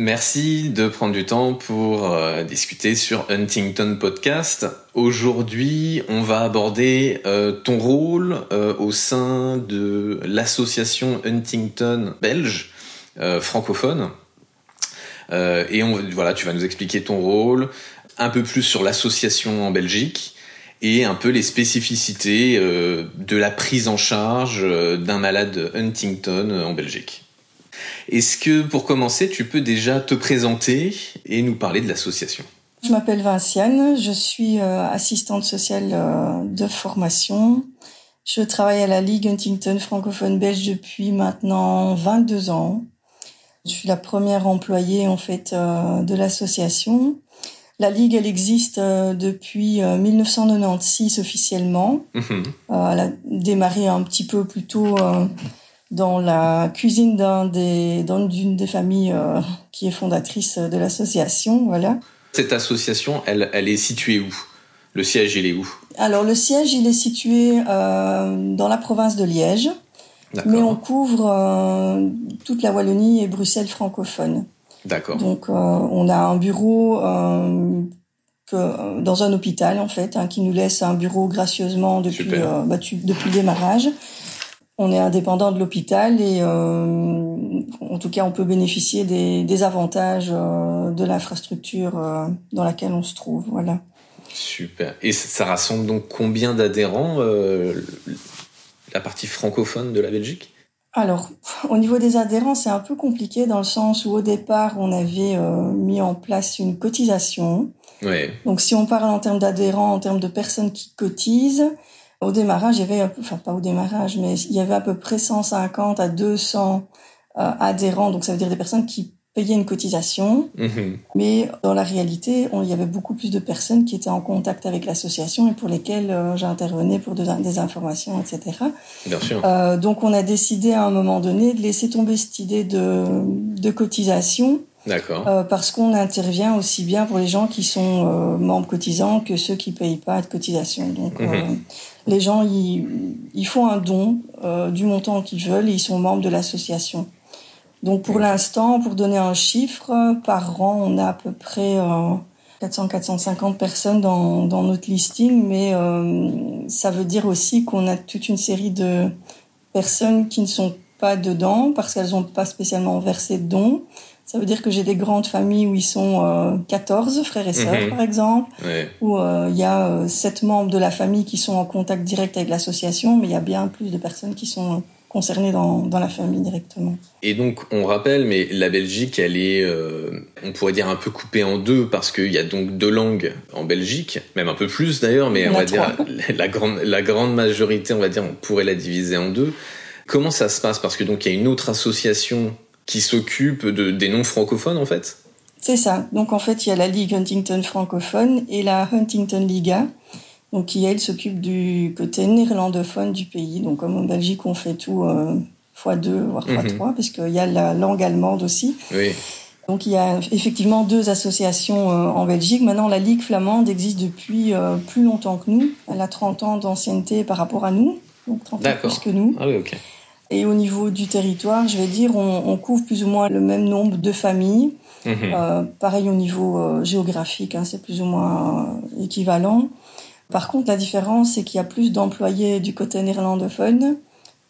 Merci de prendre du temps pour euh, discuter sur Huntington Podcast. Aujourd'hui, on va aborder euh, ton rôle euh, au sein de l'association Huntington belge francophone. et voilà, tu vas nous expliquer ton rôle, un peu plus sur l'association en Belgique et un peu les spécificités de la prise en charge d'un malade Huntington en Belgique. Est-ce que pour commencer, tu peux déjà te présenter et nous parler de l'association? Je m'appelle Vinciane, je suis euh, assistante sociale euh, de formation. Je travaille à la Ligue Huntington francophone belge depuis maintenant 22 ans. Je suis la première employée en fait euh, de l'association. La Ligue, elle existe depuis 1996 officiellement. Mhm. elle a démarré un petit peu plus tôt dans la cuisine d'un des, d'une des familles euh, qui est fondatrice de l'association, voilà. Cette association, elle, elle est située où? Le siège, il est où? Alors, le siège, il est situé euh, dans la province de Liège, mais on couvre euh, toute la Wallonie et Bruxelles francophone. D'accord. Donc, euh, on a un bureau euh, que, dans un hôpital, en fait, hein, qui nous laisse un bureau gracieusement depuis, bah, depuis le démarrage on est indépendant de l'hôpital et euh, en tout cas on peut bénéficier des, des avantages euh, de l'infrastructure euh, dans laquelle on se trouve. Voilà. Super. Et ça rassemble donc combien d'adhérents la partie francophone de la Belgique? Alors, au niveau des adhérents, c'est un peu compliqué dans le sens où au départ, on avait mis en place une cotisation. Ouais. Donc, si on parle en termes d'adhérents, en termes de personnes qui cotisent, au démarrage, il y avait, enfin pas au démarrage, mais il y avait à peu près 150 à 200 euh, adhérents, donc ça veut dire des personnes qui payaient une cotisation. Mhm. Mais dans la réalité, il y avait beaucoup plus de personnes qui étaient en contact avec l'association et pour lesquelles euh, j'intervenais pour des informations, etc. Bien sûr. Euh, donc on a décidé à un moment donné de laisser tomber cette idée de, de cotisation. D'accord. Euh, parce qu'on intervient aussi bien pour les gens qui sont euh, membres cotisants que ceux qui payent pas de cotisation. Donc mhm les gens ils, font un don euh, du montant qu'ils veulent et ils sont membres de l'association. Donc pour l'instant, pour donner un chiffre, par an, on a à peu près 400-450 euh, personnes dans, notre listing, mais euh, ça veut dire aussi qu'on a toute une série de personnes qui ne sont pas dedans parce qu'elles n'ont pas spécialement versé de dons. Ça veut dire que j'ai des grandes familles où ils sont euh, 14 frères et sœurs, mhm. par exemple, où euh, il y a euh, sept membres de la famille qui sont en contact direct avec l'association, mais il y a bien plus de personnes qui sont concernées dans, dans la famille directement. Et donc, on rappelle, mais la Belgique, elle est, euh, on pourrait dire un peu coupée en deux parce qu'il y a donc deux langues en Belgique, même un peu plus d'ailleurs, mais on va dire la grande, la grande majorité, on va dire, on pourrait la diviser en deux. Comment ça se passe? Parce que donc il y a une autre association qui s'occupe de, des non francophones en fait C'est ça. Donc en fait, il y a la Ligue Huntington francophone et la Huntington Liga, donc qui elle s'occupe du côté néerlandophone du pays. Donc comme en Belgique, on fait tout euh, fois deux voire fois mhm. trois, parce qu'il y a la langue allemande aussi. Oui. Donc il y a effectivement deux associations euh, en Belgique. Maintenant, la Ligue flamande existe depuis euh, plus longtemps que nous. Elle a 30 ans d'ancienneté par rapport à nous, donc 30 ans plus que nous. Ah oui, ok. Et au niveau du territoire, je vais dire, on, on couvre plus ou moins le même nombre de familles. Mhm. Euh, pareil au niveau euh, géographique, hein, c'est plus ou moins euh, équivalent. Par contre, la différence, c'est qu'il y a plus d'employés du côté néerlandophone.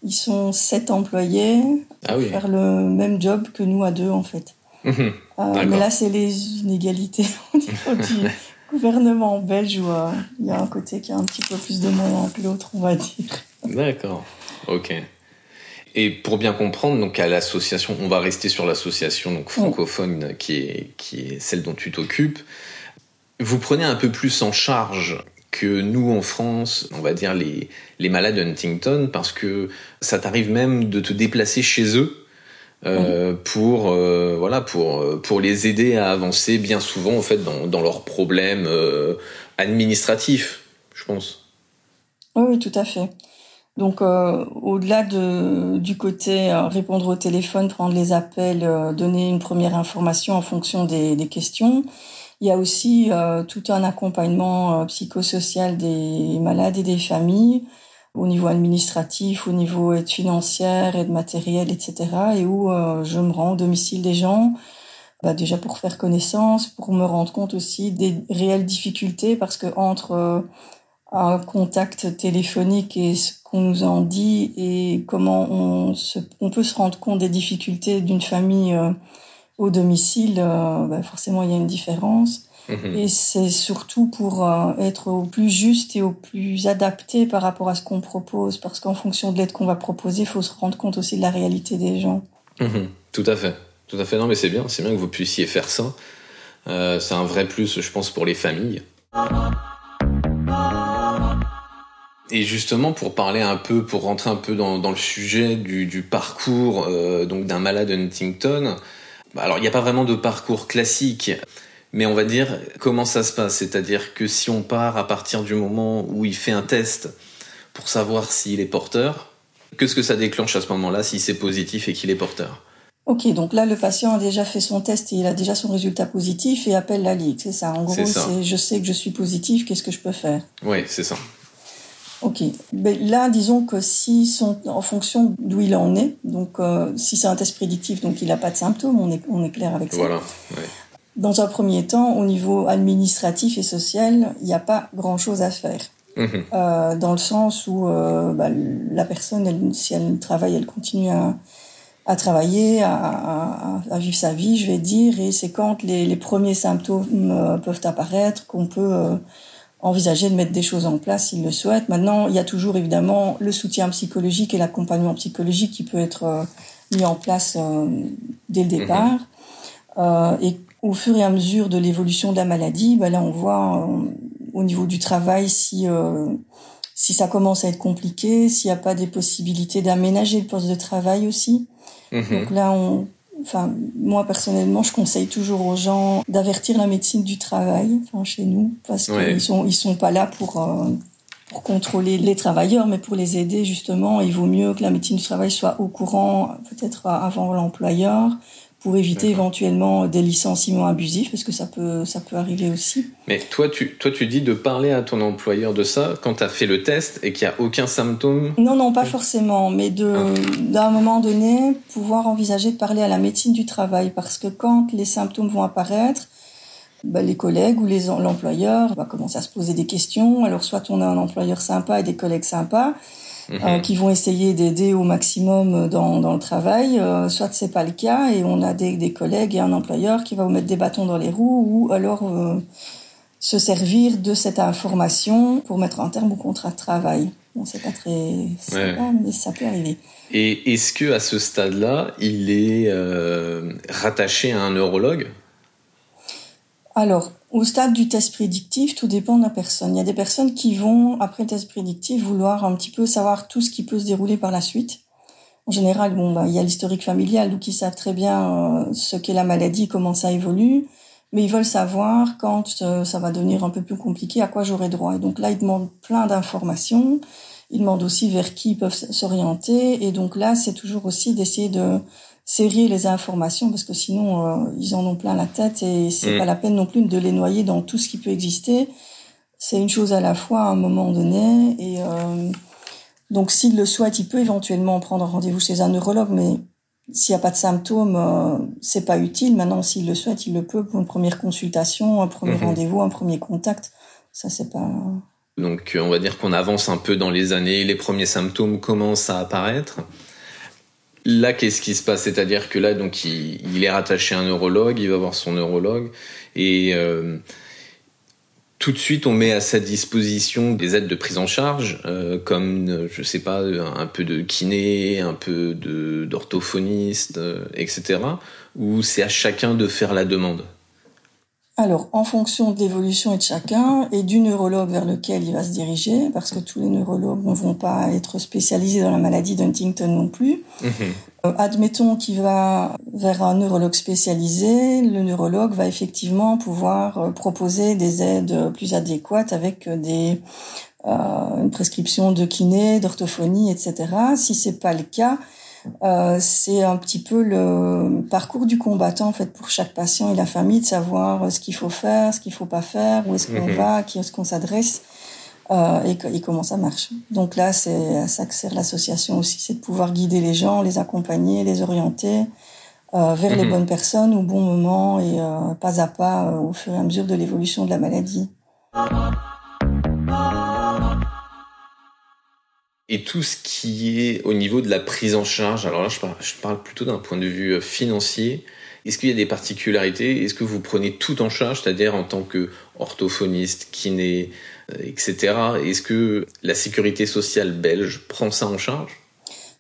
Ils sont sept employés ah oui. faire le même job que nous à deux, en fait. Mhm. mais là, c'est les inégalités au niveau du gouvernement belge où il y a un côté qui a un petit peu plus de moyens que l'autre, on va dire. D'accord. Ok. Et pour bien comprendre, donc à l'association, on va rester sur l'association donc francophone qui est qui est celle dont tu t'occupes. Vous prenez un peu plus en charge que nous en France, on va dire les les malades Huntington, parce que ça t'arrive même de te déplacer chez eux euh, pour euh, voilà pour pour les aider à avancer bien souvent en fait dans dans leurs problèmes euh, administratifs, je pense. Oui, tout à fait. Donc, euh, au-delà de, du côté euh, répondre au téléphone, prendre les appels, euh, donner une première information en fonction des, des questions, il y a aussi tout un accompagnement psychosocial des malades et des familles au niveau administratif, au niveau aide financière, aide matérielle, etc. Et où je me rends au domicile des gens, bah déjà pour faire connaissance, pour me rendre compte aussi des réelles difficultés, parce que entre un contact téléphonique et ce qu'on nous en dit et comment on, se, on peut se rendre compte des difficultés d'une famille euh, au domicile, euh, bah forcément il y a une différence. Mhm. Et c'est surtout pour euh, être au plus juste et au plus adapté par rapport à ce qu'on propose, parce qu'en fonction de l'aide qu'on va proposer, il faut se rendre compte aussi de la réalité des gens. Mhm. Tout à fait, tout à fait. Non, mais c'est bien, c'est bien que vous puissiez faire ça. c'est un vrai plus, je pense, pour les familles. Et justement, pour parler un peu, pour rentrer un peu dans, dans le sujet du, du parcours euh, donc d'un malade Huntington, bah, alors il n'y a pas vraiment de parcours classique, mais on va dire comment ça se passe? C'est-à-dire que si on part à partir du moment où il fait un test pour savoir s'il est porteur, qu'est-ce que ça déclenche à ce moment-là si c'est positif et qu'il est porteur? Ok, donc là, le patient a déjà fait son test et il a déjà son résultat positif et appelle la Ligue, c'est ça? En gros, c'est je sais que je suis positif, qu'est-ce que je peux faire? Oui, c'est ça. Ok. Mais là, disons que si sont en fonction d'où il en est, donc euh, si c'est un test prédictif, donc il n'a pas de symptômes, on est, on est clair avec ça. Voilà. Dans un premier temps, au niveau administratif et social, il n'y a pas grand-chose à faire. Mhm. Euh, dans le sens où euh, bah, la personne, elle, si elle travaille, elle continue à, à travailler, à, à, à, vivre sa vie, je vais dire, et c'est quand les, les premiers symptômes euh, peuvent apparaître qu'on peut euh, envisager de mettre des choses en place s'il le souhaite. Maintenant, il y a toujours évidemment le soutien psychologique et l'accompagnement psychologique qui peut être euh, mis en place euh, dès le départ. Mhm. Euh, et au fur et à mesure de l'évolution de la maladie, ben là on voit au niveau du travail si si ça commence à être compliqué, s'il n'y a pas des possibilités d'aménager le poste de travail aussi. Mhm. Donc là on Enfin, moi personnellement, je conseille toujours aux gens d'avertir la médecine du travail, enfin, chez nous, parce qu'ils sont ils sont pas là pour euh, pour contrôler les travailleurs, mais pour les aider justement. Il vaut mieux que la médecine du travail soit au courant, peut-être avant l'employeur, pour éviter éventuellement des licenciements abusifs, parce que ça peut, ça peut arriver aussi. Mais toi, tu, toi, tu dis de parler à ton employeur de ça quand tu as fait le test et qu'il n'y a aucun symptôme Non, non, pas forcément, mais de, d'un moment donné, pouvoir envisager de parler à la médecine du travail, parce que quand les symptômes vont apparaître, bah, les collègues ou les, l'employeur va commencer à se poser des questions. Alors, soit on a un employeur sympa et des collègues sympas, euh, mhm. qui vont essayer d'aider au maximum dans, dans le travail. Euh, soit c'est pas le cas et on a des, des, collègues et un employeur qui va vous mettre des bâtons dans les roues ou alors euh, se servir de cette information pour mettre un terme au contrat de travail. Bon, c'est pas très sympa, mais ça peut arriver. Et est-ce que à ce stade-là, il est rattaché à un neurologue? Alors, au stade du test prédictif, tout dépend de la personne. Il y a des personnes qui vont, après le test prédictif, vouloir un petit peu savoir tout ce qui peut se dérouler par la suite. En général, bon, bah, il y a l'historique familial, donc ils savent très bien euh, ce qu'est la maladie, comment ça évolue, mais ils veulent savoir quand euh, ça va devenir un peu plus compliqué, à quoi j'aurai droit. Et donc là, ils demandent plein d'informations. Ils demandent aussi vers qui ils peuvent s'orienter. Et donc là, c'est toujours aussi d'essayer de serrer les informations parce que sinon euh, ils en ont plein la tête et c'est mm. pas la peine non plus de les noyer dans tout ce qui peut exister. C'est une chose à la fois à un moment donné et euh, donc s'il le souhaite, il peut éventuellement prendre rendez-vous chez un neurologue, mais s'il n'y a pas de symptômes, euh, c'est pas utile. Maintenant, s'il le souhaite, il le peut pour une première consultation, un premier mm-hmm. rendez-vous, un premier contact. Ça, c'est pas. Donc, on va dire qu'on avance un peu dans les années, les premiers symptômes commencent à apparaître là, qu'est-ce qui se passe? C'est-à-dire que là, donc, il, est rattaché à un neurologue, il va voir son neurologue, et euh, tout de suite, on met à sa disposition des aides de prise en charge, euh, comme, je sais pas, un peu de kiné, un peu d'orthophoniste, euh, etc. Ou c'est à chacun de faire la demande alors, en fonction de l'évolution de chacun et du neurologue vers lequel il va se diriger, parce que tous les neurologues ne vont pas être spécialisés dans la maladie d'Huntington non plus. Mhm. Euh, admettons qu'il va vers un neurologue spécialisé, le neurologue va effectivement pouvoir euh, proposer des aides plus adéquates avec euh, des une prescription de kiné, d'orthophonie, etc. Si c'est pas le cas, euh, c'est un petit peu le parcours du combattant en fait pour chaque patient et la famille de savoir ce qu'il faut faire, ce qu'il faut pas faire, où est-ce qu'on mhm. va, qui est-ce qu'on s'adresse euh, et, comment ça marche. Donc là, c'est à ça que sert l'association aussi, c'est de pouvoir guider les gens, les accompagner, les orienter euh, vers les mhm. bonnes personnes au bon moment et euh, pas à pas au fur et à mesure de l'évolution de la maladie. Et tout ce qui est au niveau de la prise en charge, alors là je parle, plutôt d'un point de vue euh, financier, est-ce qu'il y a des particularités? Est-ce que vous prenez tout en charge, c'est-à-dire en tant que orthophoniste, kiné, euh, etc. Est-ce que la sécurité sociale belge prend ça en charge?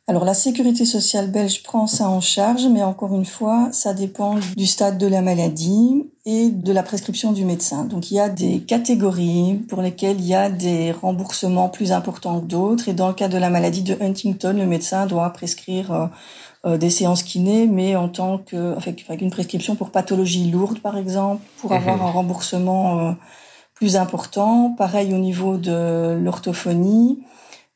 Alors la sécurité sociale belge prend ça en charge, mais encore une fois, ça dépend du stade de la maladie et de la prescription du médecin. Donc il y a des catégories pour lesquelles il y a des remboursements plus importants que d'autres. Et dans le cas de la maladie de Huntington, le médecin doit prescrire euh, euh, des séances kiné, mais en tant que avec, une prescription pour pathologie lourde, par exemple, pour avoir mhm. un remboursement euh, plus important. Pareil au niveau de l'orthophonie.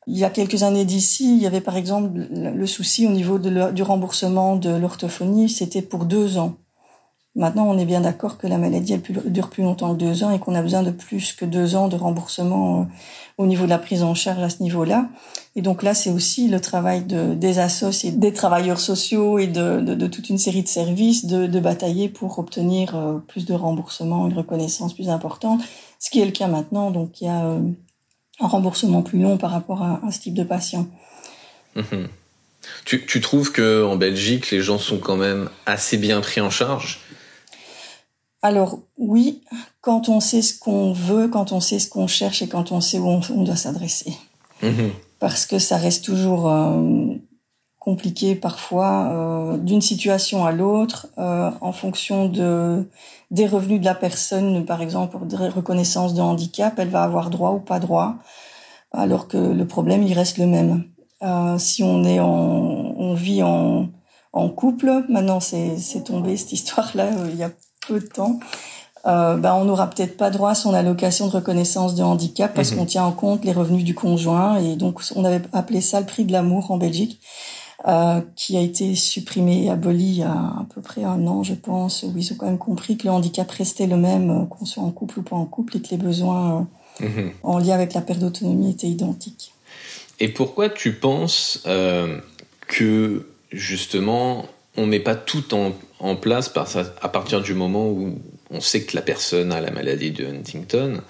Il y a quelques années d'ici, il y avait par exemple le souci au niveau du remboursement de l'orthophonie, c'était pour deux ans. Maintenant, on est bien d'accord que la maladie elle dure plus longtemps que deux ans et qu'on a besoin de plus que deux ans de remboursement euh, au niveau de la prise en charge à ce niveau-là. Et donc là, c'est aussi le travail de, des associés, des travailleurs sociaux et de, toute une série de services de, de batailler pour obtenir euh, plus de remboursement, une reconnaissance plus importante, ce qui est le cas maintenant. Donc il y a euh, un remboursement plus long par rapport à, ce type de patient. Mhm. Tu, tu, trouves que en Belgique, les gens sont quand même assez bien pris en charge? Alors oui, quand on sait ce qu'on veut, quand on sait ce qu'on cherche et quand on sait où on, doit s'adresser. Mhm. Parce que ça reste toujours euh, compliqué parfois euh, d'une situation à l'autre euh, en fonction de des revenus de la personne par exemple pour des reconnaissances de handicap elle va avoir droit ou pas droit alors que le problème il reste le même euh, si on est en on vit en en couple maintenant c'est c'est tombé cette histoire là euh, il y a peu de temps euh, ben on n'aura peut-être pas droit à son allocation de reconnaissance de handicap parce mhm. qu'on tient en compte les revenus du conjoint et donc on avait appelé ça le prix de l'amour en Belgique euh, qui a été supprimé et aboli il y a à peu près un an, je pense, où ils ont quand même compris que le handicap restait le même, euh, qu'on soit en couple ou pas en couple, et que les besoins euh, mhm. en lien avec la perte d'autonomie étaient identiques. Et pourquoi tu penses euh, que justement on met pas tout en, en place par, à partir du moment où on sait que la personne a la maladie de Huntington?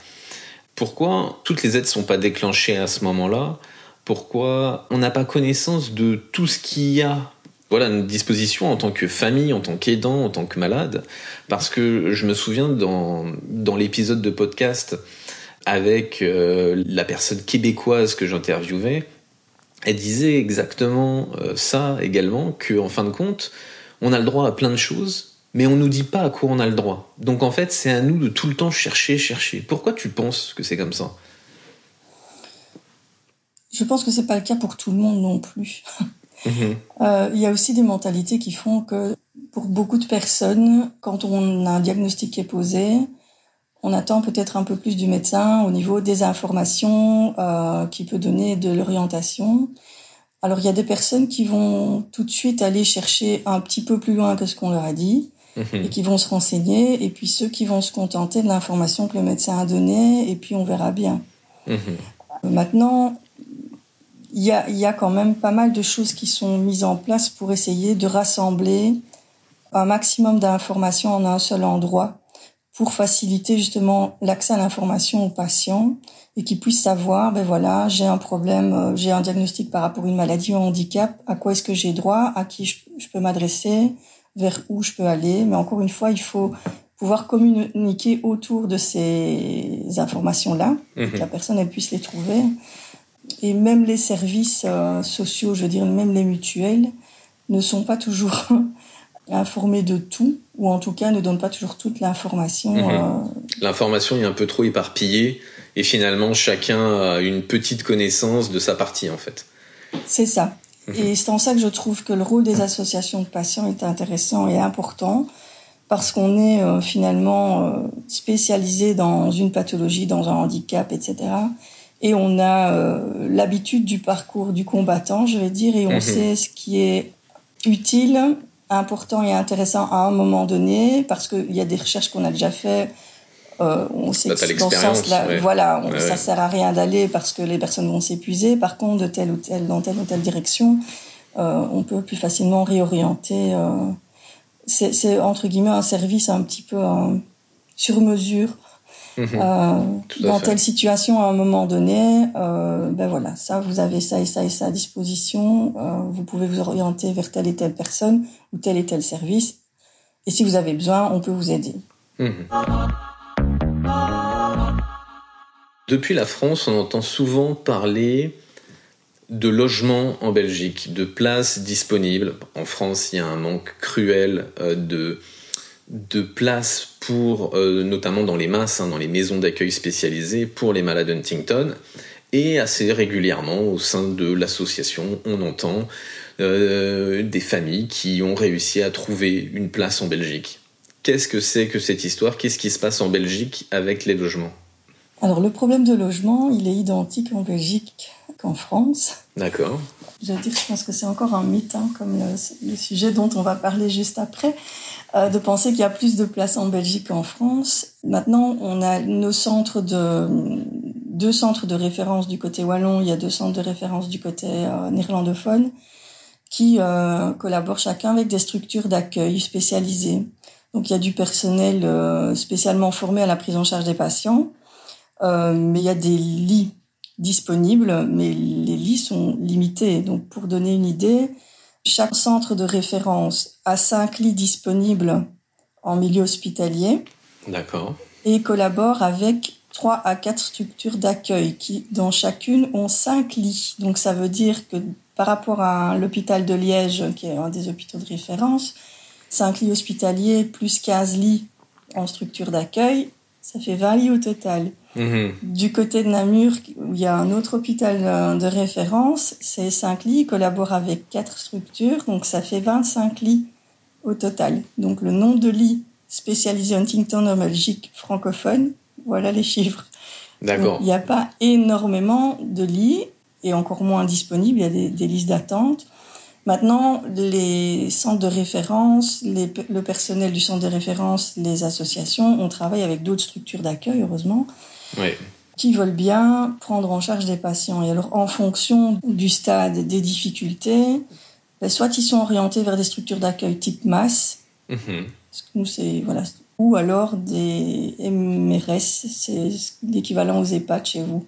Pourquoi toutes les aides sont pas déclenchées à ce moment-là? Pourquoi on n'a pas connaissance de tout ce qu'il y a voilà, notre disposition en tant que famille, en tant qu'aidant, en tant que malade. Parce que je me souviens dans, l'épisode de podcast avec euh, la personne québécoise que j'interviewais, elle disait exactement euh, ça également, que en fin de compte, on a le droit à plein de choses, mais on nous dit pas à quoi on a le droit. Donc en fait, c'est à nous de tout le temps chercher, chercher. Pourquoi tu penses que c'est comme ça? Je pense que c'est pas le cas pour tout le monde non plus. Mhm. Euh, il y a aussi des mentalités qui font que pour beaucoup de personnes, quand on a un diagnostic qui est posé, on attend peut-être un peu plus du médecin au niveau des informations euh, qui peut donner de l'orientation. Alors il y a des personnes qui vont tout de suite aller chercher un petit peu plus loin que ce qu'on leur a dit mhm. et qui vont se renseigner, et puis ceux qui vont se contenter de l'information que le médecin a donnée, et puis on verra bien. Mhm. Maintenant, il y a, y a quand même pas mal de choses qui sont mises en place pour essayer de rassembler un maximum d'informations en un seul endroit pour faciliter justement l'accès à l'information aux patients et qu'ils puissent savoir, ben voilà, j'ai un problème, euh, j'ai un diagnostic par rapport à une maladie ou un handicap, à quoi est-ce que j'ai droit, à qui je, peux m'adresser, vers où je peux aller. Mais encore une fois, il faut pouvoir communiquer autour de ces informations-là, mhm. que la personne elle puisse les trouver. Et même les services euh, sociaux, je veux dire, même les mutuelles, ne sont pas toujours informés de tout, ou en tout cas ne donnent pas toujours toute l'information. Mhm. Euh, L'information est un peu trop éparpillée et finalement chacun a une petite connaissance de sa partie en fait. C'est ça. Mhm. Et c'est en ça que je trouve que le rôle des associations de patients est intéressant et important parce qu'on est euh, finalement euh, spécialisé dans une pathologie, dans un handicap, etc. Et on a euh, l'habitude du parcours du combattant, je vais dire, et on mhm. sait ce qui est utile, important et intéressant à un moment donné, parce qu'il y a des recherches qu'on a déjà faites euh, on sait que dans ce sens-là, voilà, on, ça sert à rien d'aller parce que les personnes vont s'épuiser. Par contre, de telle ou telle, dans telle ou telle direction, euh, on peut plus facilement réorienter. C'est entre guillemets un service un petit peu sur mesure. Mhm. Euh, dans telle situation à un moment donné, ben voilà, ça vous avez ça et ça et ça à disposition. vous pouvez vous orienter vers telle et telle personne ou tel et tel service. Et si vous avez besoin, on peut vous aider. Mhm. Depuis la France, on entend souvent parler de logements en Belgique, de places disponibles. En France, il y a un manque cruel euh, de, de places pour, euh, notamment dans les masses, hein, dans les maisons d'accueil spécialisées pour les malades Huntington. Et assez régulièrement, au sein de l'association, on entend euh, des familles qui ont réussi à trouver une place en Belgique. Qu'est-ce que c'est que cette histoire? Qu'est-ce qui se passe en Belgique avec les logements? Alors le problème de logement, il est identique en Belgique qu'en France. D'accord. Je veux dire, je pense que c'est encore un mythe, hein, comme le, sujet dont on va parler juste après, euh, de penser qu'il y a plus de places en Belgique qu'en France. Maintenant, on a nos centres de deux centres de référence du côté wallon, il y a deux centres de référence du côté euh, néerlandophone qui euh, collaborent chacun avec des structures d'accueil spécialisées. Donc il y a du personnel spécialement formé à la prise en charge des patients, mais il y a des lits disponibles, mais les lits sont limités. Donc pour donner une idée, chaque centre de référence a cinq lits disponibles en milieu hospitalier. D'accord. Et collabore avec trois à quatre structures d'accueil qui, dans chacune, ont cinq lits. Donc ça veut dire que par rapport à l'hôpital de Liège, qui est un des hôpitaux de référence, 5 lits hospitaliers plus 15 lits en structure d'accueil, ça fait 20 lits au total. Mhm. Du côté de Namur, où il y a un autre hôpital euh, de référence, c'est 5 lits, collabore avec 4 structures, donc ça fait 25 lits au total. Donc le nombre de lits spécialisés Huntington en Belgique francophone, voilà les chiffres. D'accord. Il n'y a pas énormément de lits, et encore moins disponibles, il y a des listes d'attente. Maintenant, les centres de référence, le personnel du centre de référence, les associations, on travaille avec d'autres structures d'accueil, heureusement, qui veulent bien prendre en charge des patients. Et alors, en fonction du stade, des difficultés, ben, soit ils sont orientés vers des structures d'accueil type masse, mm-hmm. nous c'est voilà, ou alors des MRS, c'est l'équivalent aux EHPAD chez vous.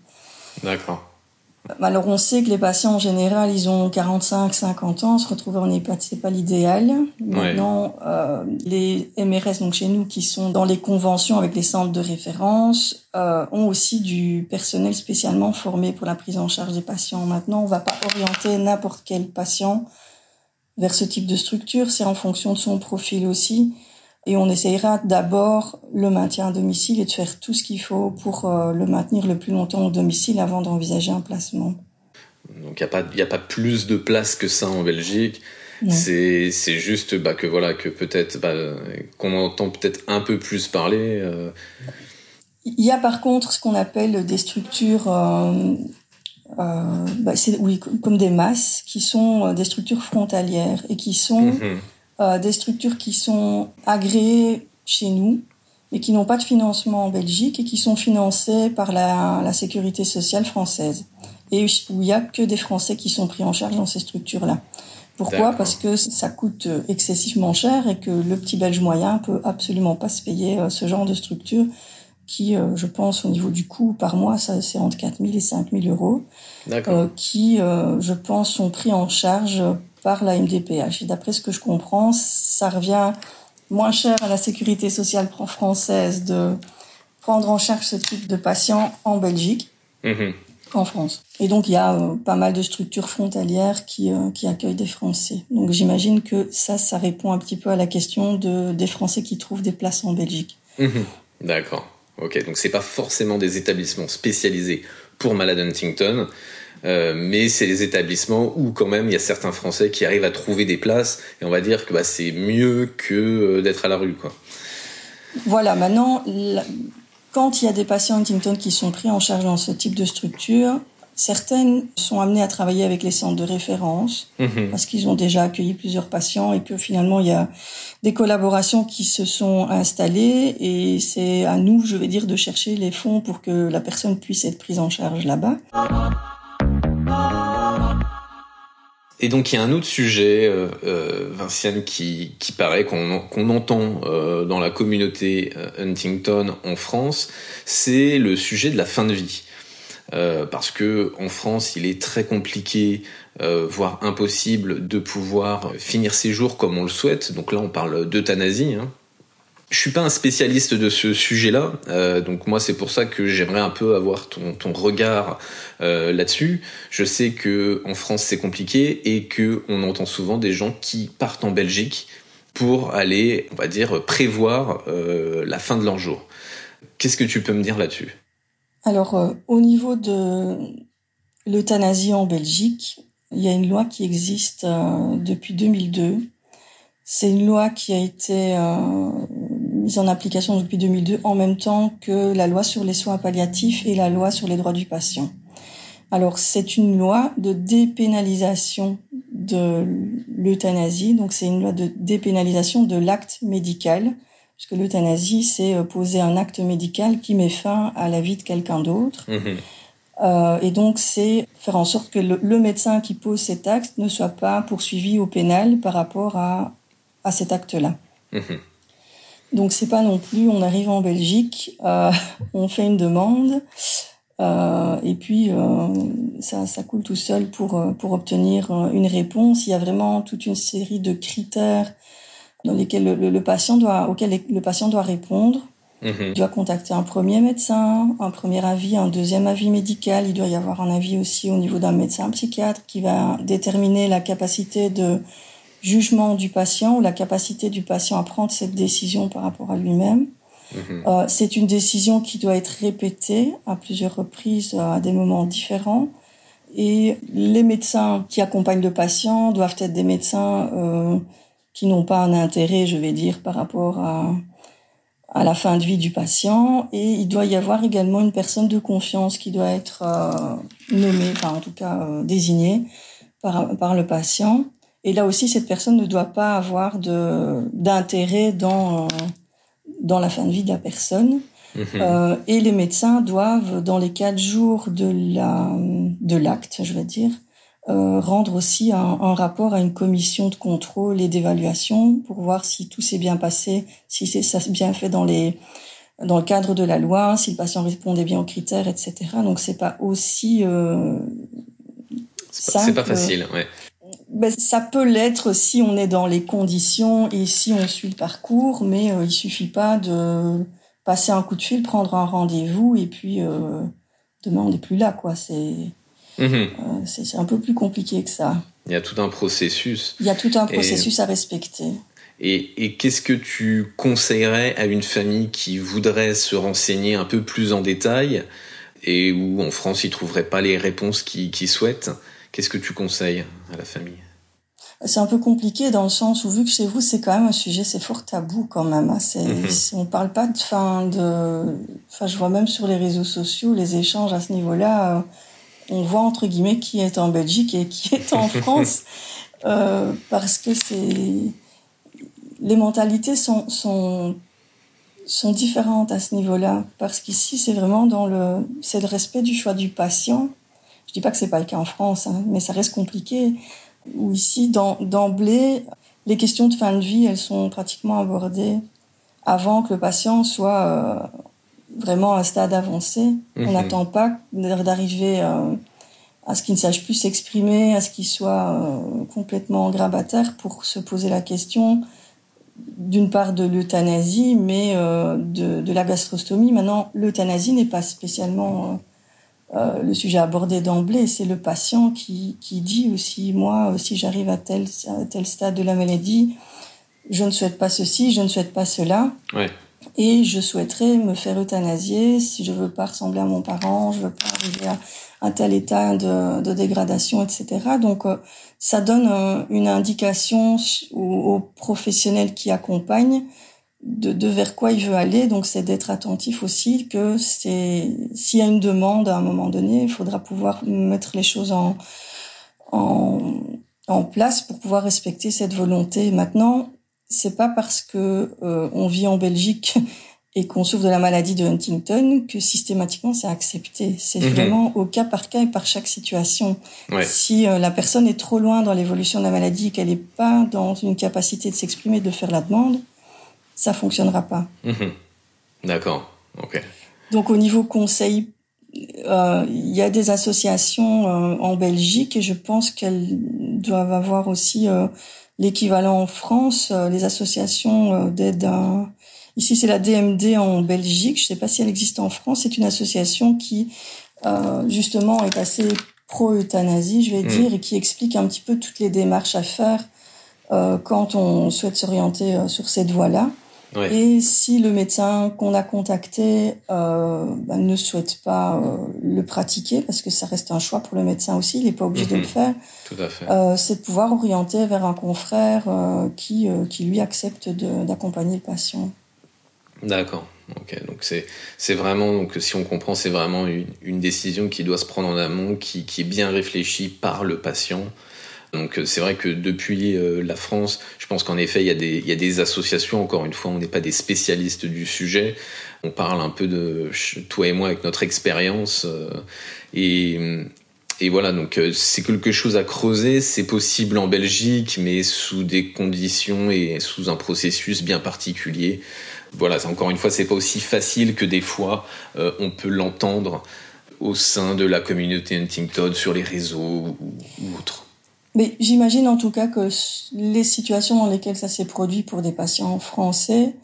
D'accord. Alors on sait que les patients en général, ils ont 45, 50 ans, se retrouver en EHPAD, c'est pas l'idéal. Maintenant, euh, les MRS donc chez nous qui sont dans les conventions avec les centres de référence euh, ont aussi du personnel spécialement formé pour la prise en charge des patients. Maintenant, on va pas orienter n'importe quel patient vers ce type de structure, c'est en fonction de son profil aussi et on essayera d'abord le maintien à domicile et de faire tout ce qu'il faut pour euh, le maintenir le plus longtemps au domicile avant d'envisager un placement. Donc il n'y a, pas, a pas plus de place que ça en Belgique. C'est juste bah, que voilà que peut-être bah, qu'on entend peut-être un peu plus parler. Euh. Il y a par contre ce qu'on appelle des structures, euh, bah, oui, comme des masses, qui sont des structures frontalières et qui sont mhm. Euh, des structures qui sont agréées chez nous, mais qui n'ont pas de financement en Belgique et qui sont financées par la, la sécurité sociale française. Et où il n'y a que des Français qui sont pris en charge dans ces structures-là. Pourquoi? Parce que ça coûte excessivement cher et que le petit Belge moyen peut absolument pas se payer ce genre de structure qui, je pense, au niveau du coût par mois, ça c'est entre 4 000 et 5 000 euros, qui, je pense, sont pris en charge par la MDPH. Et d'après ce que je comprends, ça revient moins cher à la sécurité sociale française de prendre en charge ce type de patients en Belgique mhm. qu'en France. Et donc il y a euh, pas mal de structures frontalières qui, euh, qui accueillent des Français. Donc j'imagine que ça, ça répond un petit peu à la question de, des Français qui trouvent des places en Belgique. Mhm. D'accord. Ok, donc c'est pas forcément des établissements spécialisés pour malade Huntington, euh, mais c'est les établissements où quand même il y a certains Français qui arrivent à trouver des places et on va dire que bah, c'est mieux que euh, d'être à la rue quoi. Voilà, maintenant quand il y a des patients Huntington qui sont pris en charge dans ce type de structure, certaines sont amenées à travailler avec les centres de référence mhm. parce qu'ils ont déjà accueilli plusieurs patients et que finalement il y a des collaborations qui se sont installées et c'est à nous, je vais dire, de chercher les fonds pour que la personne puisse être prise en charge là-bas. Et donc il y a un autre sujet, euh, euh Vinciane, qui, paraît qu'on entend euh, dans la communauté Huntington en France, c'est le sujet de la fin de vie. parce que en France, il est très compliqué, voire impossible, de pouvoir finir ses jours comme on le souhaite. Donc là, on parle d'euthanasie. Hein. Je suis pas un spécialiste de ce sujet-là, euh, donc moi c'est pour ça que j'aimerais un peu avoir ton, ton regard euh, là-dessus. Je sais que en France c'est compliqué et que on entend souvent des gens qui partent en Belgique pour aller, on va dire, prévoir euh, la fin de leur jour. Qu'est-ce que tu peux me dire là-dessus? Alors au niveau de l'euthanasie en Belgique, il y a une loi qui existe depuis 2002. C'est une loi qui a été mise en application depuis 2002 en même temps que la loi sur les soins palliatifs et la loi sur les droits du patient. Alors c'est une loi de dépénalisation de l'euthanasie, donc c'est une loi de dépénalisation de l'acte médical, puisque l'euthanasie c'est euh, poser un acte médical qui met fin à la vie de quelqu'un d'autre. Mmh euh, et donc c'est faire en sorte que le, médecin qui pose cet acte ne soit pas poursuivi au pénal par rapport à, à cet acte-là. Mmh donc c'est pas non plus, on arrive en Belgique, euh, on fait une demande euh, et puis euh, ça, ça coule tout seul pour pour obtenir une réponse. Il y a vraiment toute une série de critères dans lesquels le, le, patient doit, auxquels le patient doit répondre. Mhm. Il doit contacter un premier médecin, un premier avis, un deuxième avis médical. Il doit y avoir un avis aussi au niveau d'un médecin psychiatre qui va déterminer la capacité de jugement du patient ou la capacité du patient à prendre cette décision par rapport à lui-même. Mhm. Euh, c'est une décision qui doit être répétée à plusieurs reprises euh, à des moments différents. Et les médecins qui accompagnent le patient doivent être des médecins euh, qui n'ont pas un intérêt, je vais dire, par rapport à, à la fin de vie du patient. Et il doit y avoir également une personne de confiance qui doit être euh, nommée, enfin en tout cas désignée par, par le patient. Et là aussi, cette personne ne doit pas avoir d'intérêt dans dans la fin de vie de la personne. Mhm. Euh, et les médecins doivent, dans les quatre jours de la de l'acte, je vais dire, euh, rendre aussi un, un, rapport à une commission de contrôle et d'évaluation pour voir si tout s'est bien passé, si c'est ça bien fait dans les dans le cadre de la loi, si le patient répondait bien aux critères, etc. Donc c'est pas aussi euh, c'est pas, pas, facile, ouais ben, ça peut l'être si on est dans les conditions et si on suit le parcours, mais euh, il suffit pas de passer un coup de fil, prendre un rendez-vous et puis euh, demain on n'est plus là, quoi. C'est mhm. euh, c'est un peu plus compliqué que ça. Il y a tout un processus. Il y a tout un processus à respecter. Et, et qu'est-ce que tu conseillerais à une famille qui voudrait se renseigner un peu plus en détail et où en France ils trouveraient pas les réponses qu'ils souhaitent? Qu'est-ce que tu conseilles à la famille? C'est un peu compliqué dans le sens où vu que chez vous c'est quand même un sujet c'est fort tabou quand même hein. c'est mhm. on parle pas de fin de enfin je vois même sur les réseaux sociaux les échanges à ce niveau-là euh, on voit entre guillemets qui est en Belgique et qui est en France euh, parce que c'est les mentalités sont sont sont différentes à ce niveau-là parce qu'ici c'est vraiment dans le c'est le respect du choix du patient je dis pas que c'est pas le cas en France, hein, mais ça reste compliqué. Où ici, d'emblée, les questions de fin de vie, elles sont pratiquement abordées avant que le patient soit euh, vraiment à un stade avancé. On mhm. n'attend pas d'arriver euh, à ce qu'il ne sache plus s'exprimer, à ce qu'il soit euh, complètement grabataire pour se poser la question d'une part de l'euthanasie, mais de, de, la gastrostomie. Maintenant, l'euthanasie n'est pas spécialement le sujet abordé d'emblée, c'est le patient qui, qui dit aussi, moi, si j'arrive à tel, à tel stade de la maladie, je ne souhaite pas ceci, je ne souhaite pas cela. Et je souhaiterais me faire euthanasier si je veux pas ressembler à mon parent, je veux pas arriver à un tel état de, dégradation, etc. Donc, euh, ça donne euh, une indication aux, professionnels qui accompagnent de, vers quoi il veut aller. Donc, c'est d'être attentif aussi que c'est s'il y a une demande à un moment donné, il faudra pouvoir mettre les choses en, en, en place pour pouvoir respecter cette volonté. Maintenant, c'est pas parce que euh, on vit en Belgique et qu'on souffre de la maladie de Huntington que systématiquement c'est accepté. C'est mhm. vraiment au cas par cas et par chaque situation. Si euh, la personne est trop loin dans l'évolution de la maladie, qu'elle n'est pas dans une capacité de s'exprimer, de faire la demande, ça fonctionnera pas. Mhm. D'accord. Ok. Donc au niveau conseil, euh, il y a des associations en Belgique et je pense qu'elles doivent avoir aussi l'équivalent en France, euh, les associations euh, d'aide Ici, c'est la DMD en Belgique. Je ne sais pas si elle existe en France. C'est une association qui, euh, justement, est assez pro-euthanasie, je vais hmm. dire, et qui explique un petit peu toutes les démarches à faire quand on souhaite s'orienter sur cette voie-là. Et si le médecin qu'on a contacté euh, bah, ne souhaite pas euh, le pratiquer, parce que ça reste un choix pour le médecin aussi, il n'est pas obligé de le mhm. faire, Tout à fait. Euh, c'est de pouvoir orienter vers un confrère qui, qui lui accepte d'accompagner le patient. D'accord. Ok, donc c'est vraiment donc si on comprend c'est vraiment une, une, décision qui doit se prendre en amont, qui, qui est bien réfléchie par le patient donc euh, c'est vrai que depuis euh, la France, je pense qu'en effet, il y, a des, y a des associations, encore une fois, on n'est pas des spécialistes du sujet, on parle un peu de toi et moi avec notre expérience. Euh, et, et voilà, donc c'est quelque chose à creuser, c'est possible en Belgique, mais sous des conditions et sous un processus bien particulier. Voilà, encore une fois, c'est pas aussi facile que des fois on peut l'entendre au sein de la communauté Huntington sur les réseaux ou, ou autres. Mais j'imagine en tout cas que les situations dans lesquelles ça s'est produit pour des patients français,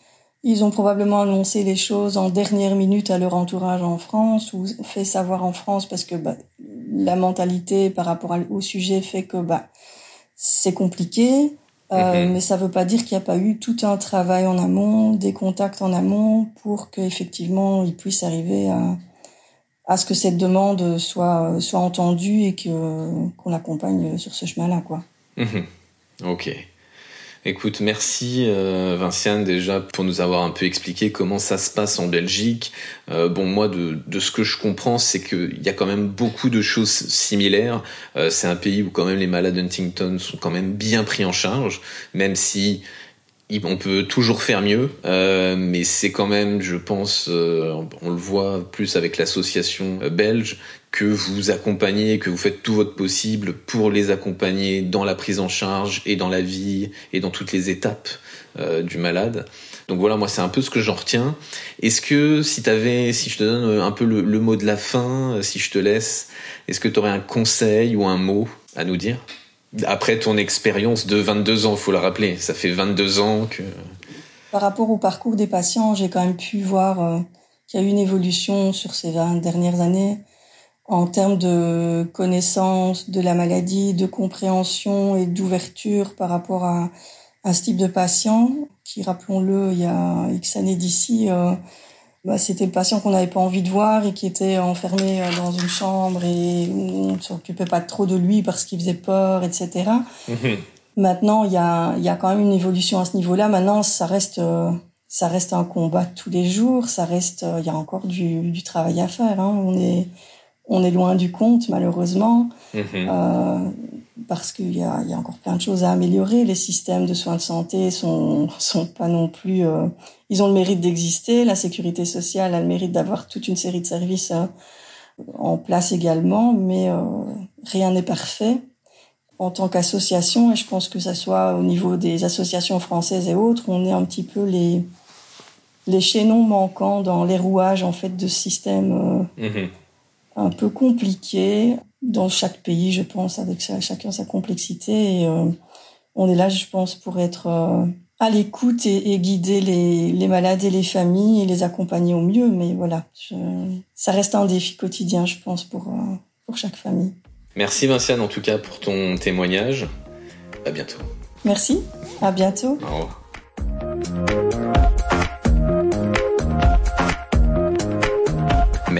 ils ont probablement annoncé les choses en dernière minute à leur entourage en France ou fait savoir en France parce que bah, la mentalité par rapport au sujet fait que bah, c'est compliqué. Euh, mhm. Mais ça ne veut pas dire qu'il n'y a pas eu tout un travail en amont, des contacts en amont pour qu'effectivement ils puissent arriver à, à ce que cette demande soit soit entendue et que qu'on l'accompagne sur ce chemin-là, quoi. Mhm. Ok. Écoute, merci euh, Vinciane déjà pour nous avoir un peu expliqué comment ça se passe en Belgique. Euh, bon, moi, de, de, ce que je comprends, c'est qu'il y a quand même beaucoup de choses similaires. Euh, c'est un pays où quand même les malades Huntington sont quand même bien pris en charge, même si on peut toujours faire mieux, euh, mais c'est quand même, je pense, euh, on le voit plus avec l'association euh, belge, que vous accompagnez, que vous faites tout votre possible pour les accompagner dans la prise en charge et dans la vie et dans toutes les étapes du malade. Donc voilà, moi c'est un peu ce que j'en retiens. Est-ce que si t'avais, si je te donne un peu le, le mot de la fin, si je te laisse, est-ce que tu aurais un conseil ou un mot à nous dire? Après ton expérience de 22 ans, faut le rappeler, ça fait 22 ans que... Par rapport au parcours des patients, j'ai quand même pu voir euh, qu'il y a eu une évolution sur ces 20 dernières années en termes de connaissance de la maladie, de compréhension et d'ouverture par rapport à, à, ce type de patient qui, rappelons-le, il y a X années d'ici, euh, bah, c'était le patient qu'on n'avait pas envie de voir et qui était enfermé euh, dans une chambre et on ne s'occupait pas trop de lui parce qu'il faisait peur, etc. Mhm. Maintenant, il y a, y a quand même une évolution à ce niveau-là. Maintenant, ça reste, euh, ça reste un combat tous les jours. Ça reste, euh, il y a encore du, du travail à faire. Hein. On est, on est loin du compte, malheureusement. Mhm. Euh, parce qu'il y a, y a encore plein de choses à améliorer. Les systèmes de soins de santé sont sont pas non plus. Euh, ils ont le mérite d'exister. La sécurité sociale a le mérite d'avoir toute une série de services euh, en place également, mais rien n'est parfait. en tant qu'association, et je pense que ça soit au niveau des associations françaises et autres, on est un petit peu les les chaînons manquants dans les rouages en fait de ce système mhm. Un peu compliqué dans chaque pays, je pense, avec chacun sa complexité. Et, euh, on est là, je pense, pour être euh, à l'écoute et, guider les, les, malades et les familles et les accompagner au mieux. Mais voilà, ça reste un défi quotidien, je pense, pour, pour chaque famille. Merci Vinciane, en tout cas, pour ton témoignage. À bientôt. Merci. À bientôt. Au revoir.